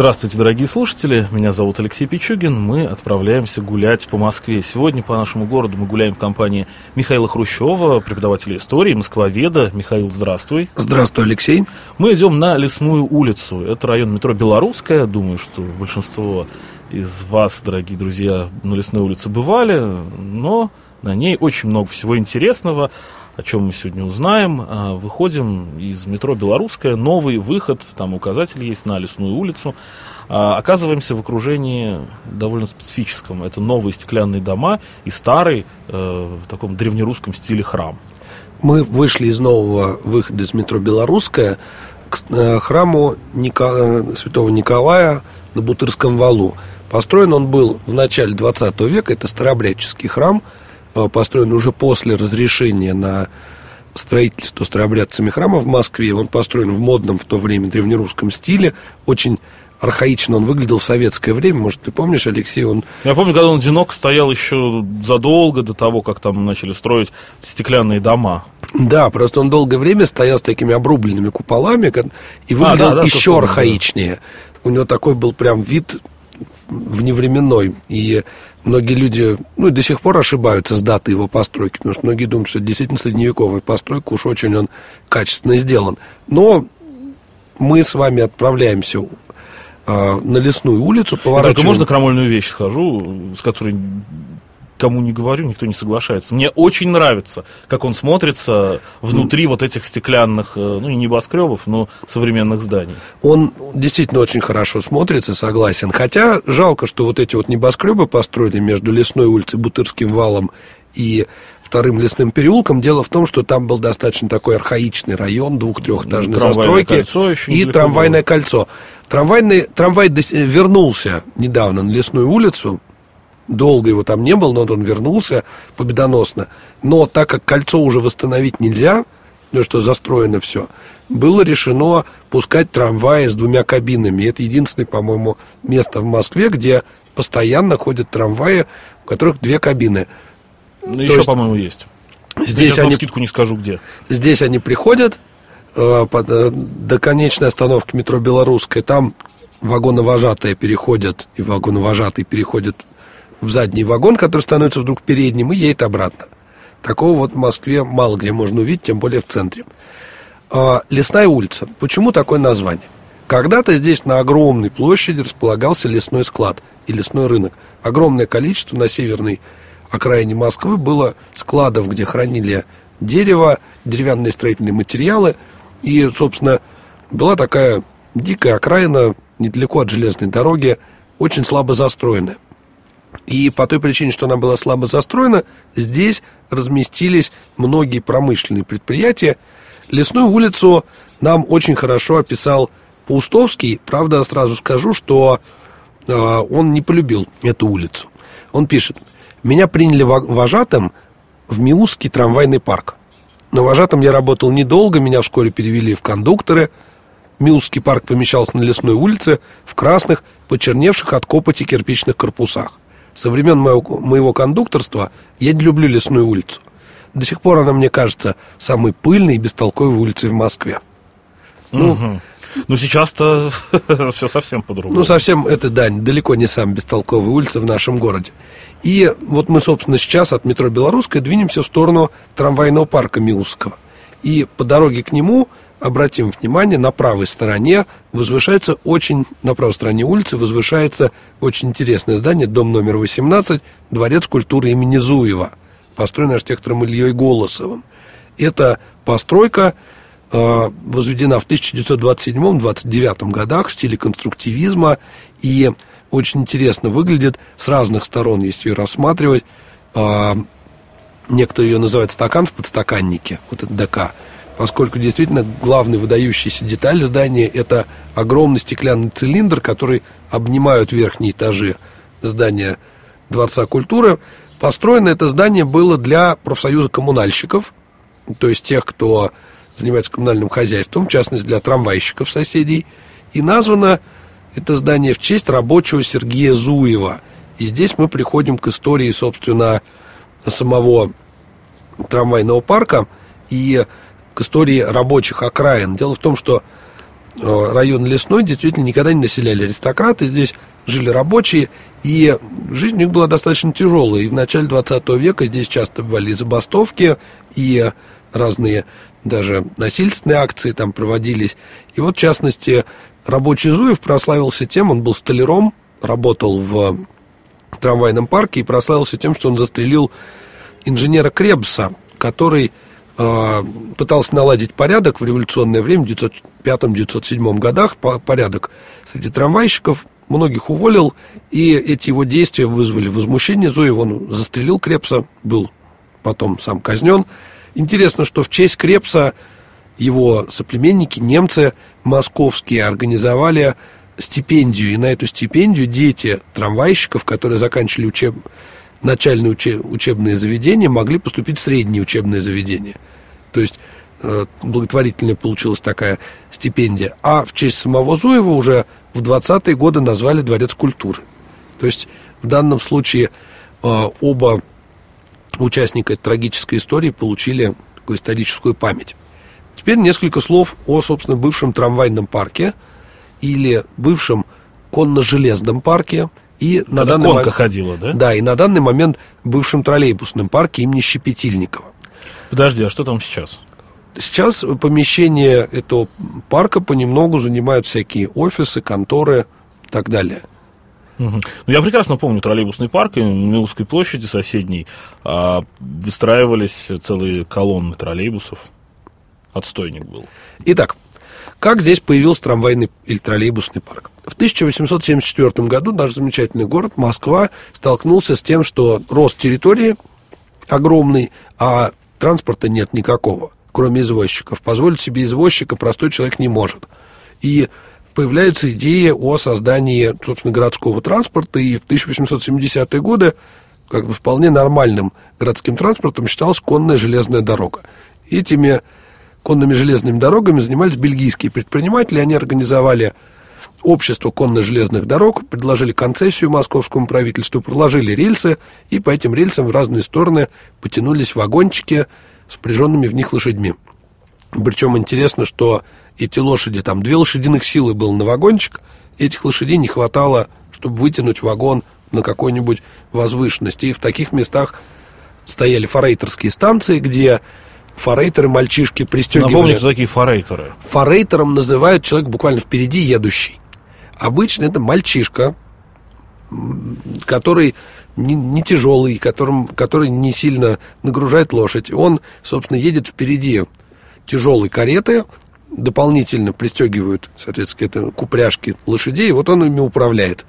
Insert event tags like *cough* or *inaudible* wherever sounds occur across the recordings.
Здравствуйте, дорогие слушатели. Меня зовут Алексей Пичугин. Мы отправляемся гулять по Москве. Сегодня по нашему городу мы гуляем в компании Михаила Хрущева, преподавателя истории, москвоведа. Михаил, здравствуй. Здравствуй, Алексей. Мы идем на Лесную улицу. Это район метро Белорусская. Думаю, что большинство из вас, дорогие друзья, на Лесной улице бывали, но на ней очень много всего интересного о чем мы сегодня узнаем. А, выходим из метро Белорусская, новый выход, там указатель есть на Лесную улицу. А, оказываемся в окружении довольно специфическом. Это новые стеклянные дома и старый э, в таком древнерусском стиле храм. Мы вышли из нового выхода из метро Белорусская к э, храму Ника... Э, святого Николая на Бутырском валу. Построен он был в начале 20 века, это старообрядческий храм – построен уже после разрешения на строительство старообрядцами храма в Москве. Он построен в модном в то время древнерусском стиле. Очень архаично он выглядел в советское время. Может, ты помнишь, Алексей, он... Я помню, когда он одинок стоял еще задолго до того, как там начали строить стеклянные дома. Да, просто он долгое время стоял с такими обрубленными куполами и выглядел а, да, да, еще архаичнее. Да. У него такой был прям вид вневременной. И многие люди, ну, и до сих пор ошибаются с датой его постройки, потому что многие думают, что это действительно средневековая постройка, уж очень он качественно сделан. Но мы с вами отправляемся э, на лесную улицу, поворачиваем... Только можно крамольную вещь схожу, с которой кому не говорю, никто не соглашается. Мне очень нравится, как он смотрится внутри вот этих стеклянных, э, ну, не небоскребов, но современных зданий. Он действительно очень хорошо смотрится, согласен. Хотя жалко, что вот эти вот небоскребы построили между Лесной улицей, Бутырским валом и вторым лесным переулком. Дело в том, что там был достаточно такой архаичный район, двух-трехэтажной застройки и трамвайное было. кольцо. Трамвайный, трамвай вернулся недавно на лесную улицу, долго его там не было, но он вернулся победоносно. Но так как кольцо уже восстановить нельзя, ну что застроено все, было решено пускать трамваи с двумя кабинами. Это единственное, по-моему, место в Москве, где постоянно ходят трамваи, у которых две кабины. Ну, еще, есть, по-моему, есть. Здесь Я они, скидку не скажу, где. Здесь они приходят э, под, э, до конечной остановки метро Белорусская. Там вагоновожатые переходят, и вагоновожатые переходят в задний вагон, который становится вдруг передним, и едет обратно. Такого вот в Москве мало где можно увидеть, тем более в центре. А, Лесная улица. Почему такое название? Когда-то здесь на огромной площади располагался лесной склад и лесной рынок. Огромное количество на северной окраине Москвы было складов, где хранили дерево, деревянные строительные материалы. И, собственно, была такая дикая окраина недалеко от железной дороги, очень слабо застроенная. И по той причине, что она была слабо застроена, здесь разместились многие промышленные предприятия. Лесную улицу нам очень хорошо описал Паустовский. Правда, сразу скажу, что э, он не полюбил эту улицу. Он пишет, меня приняли вожатым в Миусский трамвайный парк. Но вожатым я работал недолго, меня вскоре перевели в кондукторы. Миусский парк помещался на лесной улице в красных, почерневших от копоти кирпичных корпусах со времен моего, моего кондукторства я не люблю лесную улицу. До сих пор она, мне кажется, самой пыльной и бестолковой улицей в Москве. Ну, угу. Ну, сейчас-то *laughs* все совсем по-другому. Ну, совсем это, да, далеко не самая бестолковая улица в нашем городе. И вот мы, собственно, сейчас от метро Белорусская двинемся в сторону трамвайного парка Милусского. И по дороге к нему обратим внимание, на правой стороне возвышается очень, на правой стороне улицы возвышается очень интересное здание, дом номер 18, Дворец культуры имени Зуева, построен архитектором Ильей Голосовым. Эта постройка э, возведена в 1927-29 годах в стиле конструктивизма и очень интересно выглядит с разных сторон, если ее рассматривать. Э, некоторые ее называют стакан в подстаканнике, вот это ДК – поскольку действительно главная выдающаяся деталь здания – это огромный стеклянный цилиндр, который обнимают верхние этажи здания Дворца культуры. Построено это здание было для профсоюза коммунальщиков, то есть тех, кто занимается коммунальным хозяйством, в частности для трамвайщиков соседей, и названо Это здание в честь рабочего Сергея Зуева. И здесь мы приходим к истории, собственно, самого трамвайного парка и истории рабочих окраин. Дело в том, что э, район Лесной действительно никогда не населяли аристократы. Здесь жили рабочие, и жизнь у них была достаточно тяжелая. И в начале 20 века здесь часто бывали забастовки, и разные даже насильственные акции там проводились. И вот, в частности, рабочий Зуев прославился тем, он был столяром, работал в трамвайном парке и прославился тем, что он застрелил инженера Кребса, который пытался наладить порядок в революционное время, в 1905-1907 годах, порядок среди трамвайщиков, многих уволил, и эти его действия вызвали возмущение Зуева. Он застрелил Крепса, был потом сам казнен. Интересно, что в честь Крепса его соплеменники, немцы московские, организовали стипендию. И на эту стипендию дети трамвайщиков, которые заканчивали учеб... начальные учеб... учебные заведения, могли поступить в средние учебные заведения. То есть э, благотворительная получилась такая стипендия. А в честь самого Зуева уже в 20-е годы назвали Дворец культуры. То есть в данном случае э, оба участника этой трагической истории получили такую историческую память. Теперь несколько слов о, собственно, бывшем трамвайном парке или бывшем конно-железном парке и на данный конка момент, ходила, да? Да, и на данный момент бывшем троллейбусном парке имени Щепетильникова. Подожди, а что там сейчас? Сейчас помещение этого парка понемногу занимают всякие офисы, конторы и так далее. Угу. Ну, я прекрасно помню троллейбусный парк, и на узкой площади соседней а, выстраивались целые колонны троллейбусов. Отстойник был. Итак, как здесь появился трамвайный или троллейбусный парк? В 1874 году наш замечательный город Москва столкнулся с тем, что рост территории огромный, а транспорта нет никакого, кроме извозчиков. Позволить себе извозчика простой человек не может. И появляется идея о создании, собственно, городского транспорта, и в 1870-е годы как бы вполне нормальным городским транспортом считалась конная железная дорога. Этими конными железными дорогами занимались бельгийские предприниматели. Они организовали общество конно-железных дорог, предложили концессию московскому правительству, проложили рельсы, и по этим рельсам в разные стороны потянулись вагончики с впряженными в них лошадьми. Причем интересно, что эти лошади, там две лошадиных силы было на вагончик, этих лошадей не хватало, чтобы вытянуть вагон на какой-нибудь возвышенности. И в таких местах стояли форейтерские станции, где форейтеры, мальчишки пристегивали... Напомню, кто такие форейтеры. Форейтером называют человек буквально впереди едущий. Обычно это мальчишка, который не, не тяжелый, которым, который не сильно нагружает лошадь. Он, собственно, едет впереди тяжелой кареты, дополнительно пристегивают, соответственно, это купряшки лошадей, и вот он ими управляет.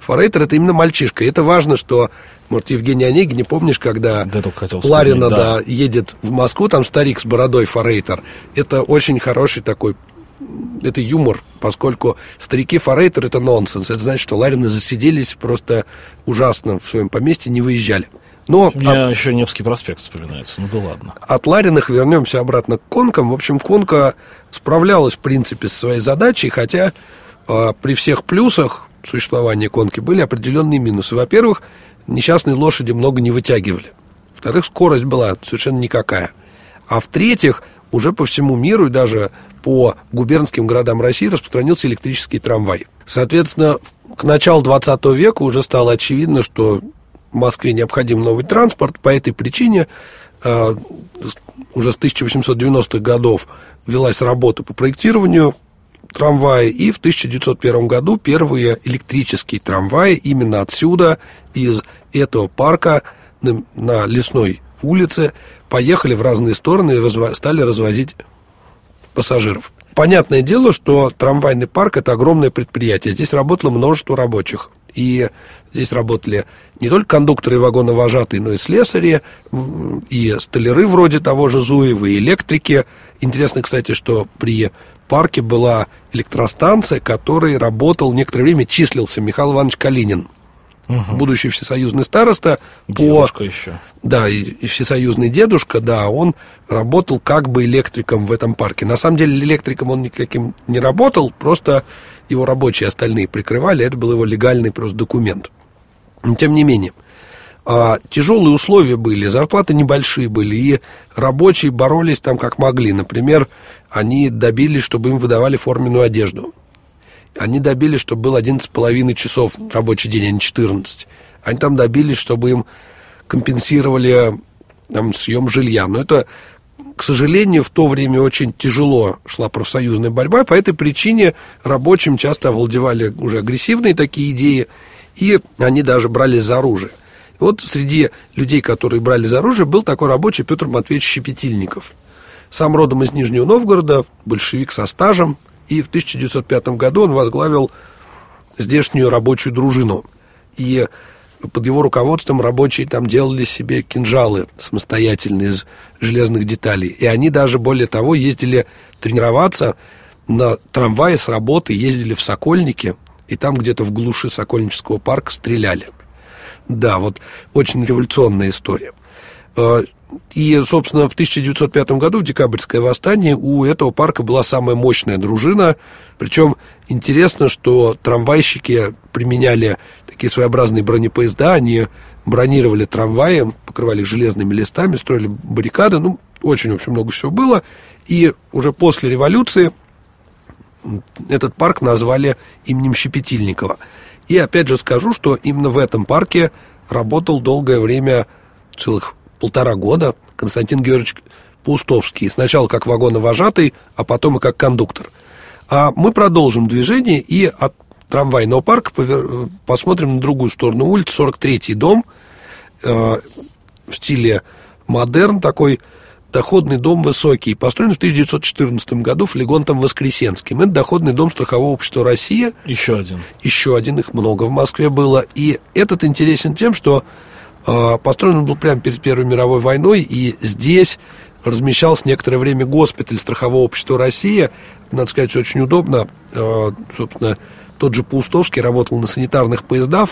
Форейтер это именно мальчишка. И это важно, что, может, Евгений Онегин, не помнишь, когда да, Ларина да. Да, едет в Москву, там старик с бородой форейтер. Это очень хороший такой это юмор, поскольку старики форейтер это нонсенс. Это значит, что Ларины засиделись просто ужасно в своем поместье, не выезжали. Но Мне от... еще Невский проспект вспоминается, ну да ладно. От Лариных вернемся обратно к конкам. В общем, конка справлялась, в принципе, со своей задачей, хотя э, при всех плюсах существования конки были определенные минусы. Во-первых, несчастные лошади много не вытягивали. Во-вторых, скорость была совершенно никакая. А в-третьих, уже по всему миру и даже по губернским городам России распространился электрический трамвай. Соответственно, к началу 20 века уже стало очевидно, что Москве необходим новый транспорт. По этой причине э, уже с 1890-х годов велась работа по проектированию трамвая, и в 1901 году первые электрические трамваи именно отсюда, из этого парка на, на Лесной улице, поехали в разные стороны и разво- стали развозить пассажиров. Понятное дело, что трамвайный парк – это огромное предприятие. Здесь работало множество рабочих. И здесь работали не только кондукторы и вагоновожатые, но и слесари, и столяры вроде того же Зуева, и электрики. Интересно, кстати, что при парке была электростанция, которой работал некоторое время, числился Михаил Иванович Калинин. угу. будущий всесоюзный староста. Дедушка по, еще. Да, и, и всесоюзный дедушка, да, он работал как бы электриком в этом парке. На самом деле электриком он никаким не работал, просто его рабочие остальные прикрывали, это был его легальный просто документ. Но, тем не менее, а, тяжелые условия были, зарплаты небольшие были, и рабочие боролись там как могли. Например, они добились, чтобы им выдавали форменную одежду. Они добились, чтобы был 11,5 часов рабочий день, а не 14. Они там добились, чтобы им компенсировали там, съем жилья. Но это, к сожалению, в то время очень тяжело шла профсоюзная борьба. По этой причине рабочим часто овладевали уже агрессивные такие идеи, и они даже брались за оружие. Вот среди людей, которые брали за оружие, был такой рабочий Петр Матвеевич Щепетильников. Сам родом из Нижнего Новгорода, большевик со стажем – и в 1905 году он возглавил здешнюю рабочую дружину. И под его руководством рабочие там делали себе кинжалы самостоятельные из железных деталей. И они даже, более того, ездили тренироваться на трамвае с работы, ездили в Сокольники, и там где-то в глуши Сокольнического парка стреляли. Да, вот очень революционная история. Э, и, собственно, в 1905 году, в декабрьское восстание, у этого парка была самая мощная дружина. Причем интересно, что трамвайщики применяли такие своеобразные бронепоезда, они бронировали трамваи, покрывали железными листами, строили баррикады. Ну, очень, очень много всего было. И уже после революции этот парк назвали именем Щепетильникова. И опять же скажу, что именно в этом парке работал долгое время целых полтора года Константин Георгиевич Паустовский. Сначала как вагоновожатый, а потом и как кондуктор. А мы продолжим движение и от трамвайного парка посмотрим на другую сторону улицы, 43-й дом э, в стиле модерн, такой доходный дом высокий, построен в 1914 году флегонтом Воскресенским. Это доходный дом страхового общества «Россия». Еще один. Еще один, их много в Москве было. И этот интересен тем, что а, построен он был прямо перед Первой мировой войной, и здесь размещался некоторое время госпиталь страхового общества «Россия». Надо сказать, очень удобно. А, собственно, тот же Паустовский работал на санитарных поездах,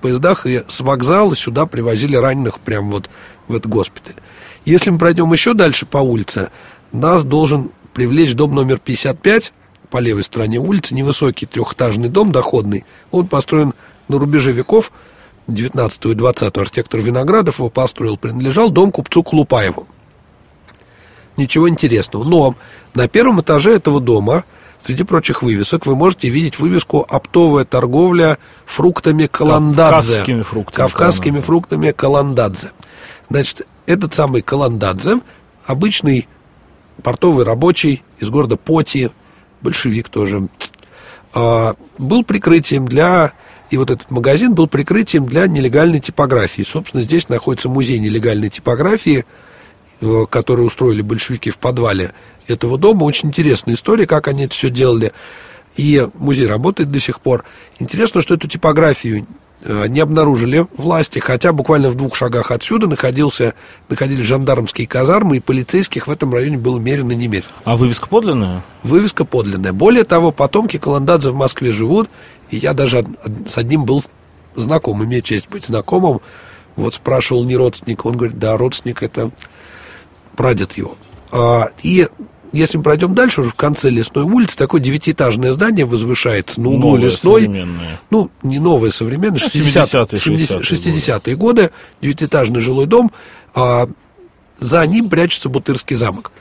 поездах и с вокзала сюда привозили раненых прямо вот в этот госпиталь. Если мы пройдем еще дальше по улице, нас должен привлечь дом номер 55 по левой стороне улицы, невысокий трехэтажный дом доходный. Он построен на рубеже веков – 19 и 20 архитектор Виноградов его построил, принадлежал дом купцу Клупаеву. Ничего интересного. Но на первом этаже этого дома, среди прочих вывесок, вы можете видеть вывеску «Оптовая торговля фруктами Каландадзе». Кавказскими фруктами. Кавказскими Каландадзе. фруктами Каландадзе. Значит, этот самый Каландадзе, обычный портовый рабочий из города Поти, большевик тоже, а, был прикрытием для и вот этот магазин был прикрытием для нелегальной типографии. Собственно, здесь находится музей нелегальной типографии, э, который устроили большевики в подвале этого дома. Очень интересная история, как они это все делали. И музей работает до сих пор. Интересно, что эту типографию не обнаружили власти, хотя буквально в двух шагах отсюда находился, находились жандармские казармы, и полицейских в этом районе было мерено немерено. А вывеска подлинная? Вывеска подлинная. Более того, потомки Каландадзе в Москве живут, и я даже с одним был знаком, имею честь быть знакомым. Вот спрашивал, не родственник, он говорит, да, родственник это прадед его. А, и если мы пройдем дальше, уже в конце Лесной улицы, такое девятиэтажное здание возвышается на углу новое, Лесной. Ну, не новое, современное, 60-е, 60 60 годы, девятиэтажный жилой дом. А за ним прячется Бутырский замок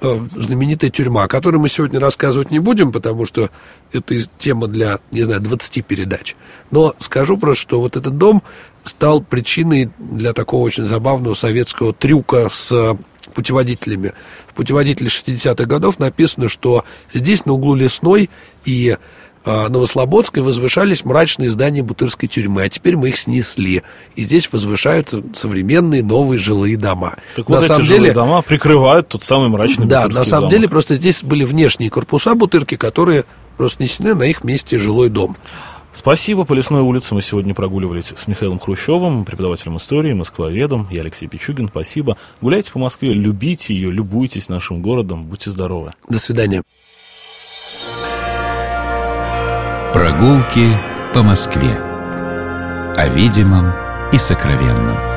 э, знаменитая тюрьма, о которой мы сегодня рассказывать не будем, потому что это тема для, не знаю, 20 передач. Но скажу просто, что вот этот дом стал причиной для такого очень забавного советского трюка с путеводителями. В путеводителе 60-х годов написано, что здесь на углу Лесной и э, Новослободской возвышались мрачные здания Бутырской тюрьмы, а теперь мы их снесли. И здесь возвышаются современные новые жилые дома. Так на вот самом эти деле, жилые дома прикрывают тот самый мрачный Да, на самом замок. деле просто здесь были внешние корпуса Бутырки, которые просто снесены на их месте жилой дом. Спасибо. По Лесной улице мы сегодня прогуливались с Михаилом Хрущевым, преподавателем истории, москвоведом. Я Алексей Пичугин. Спасибо. Гуляйте по Москве, любите ее, любуйтесь нашим городом. Будьте здоровы. До свидания. Прогулки по Москве. о видимом и сокровенном.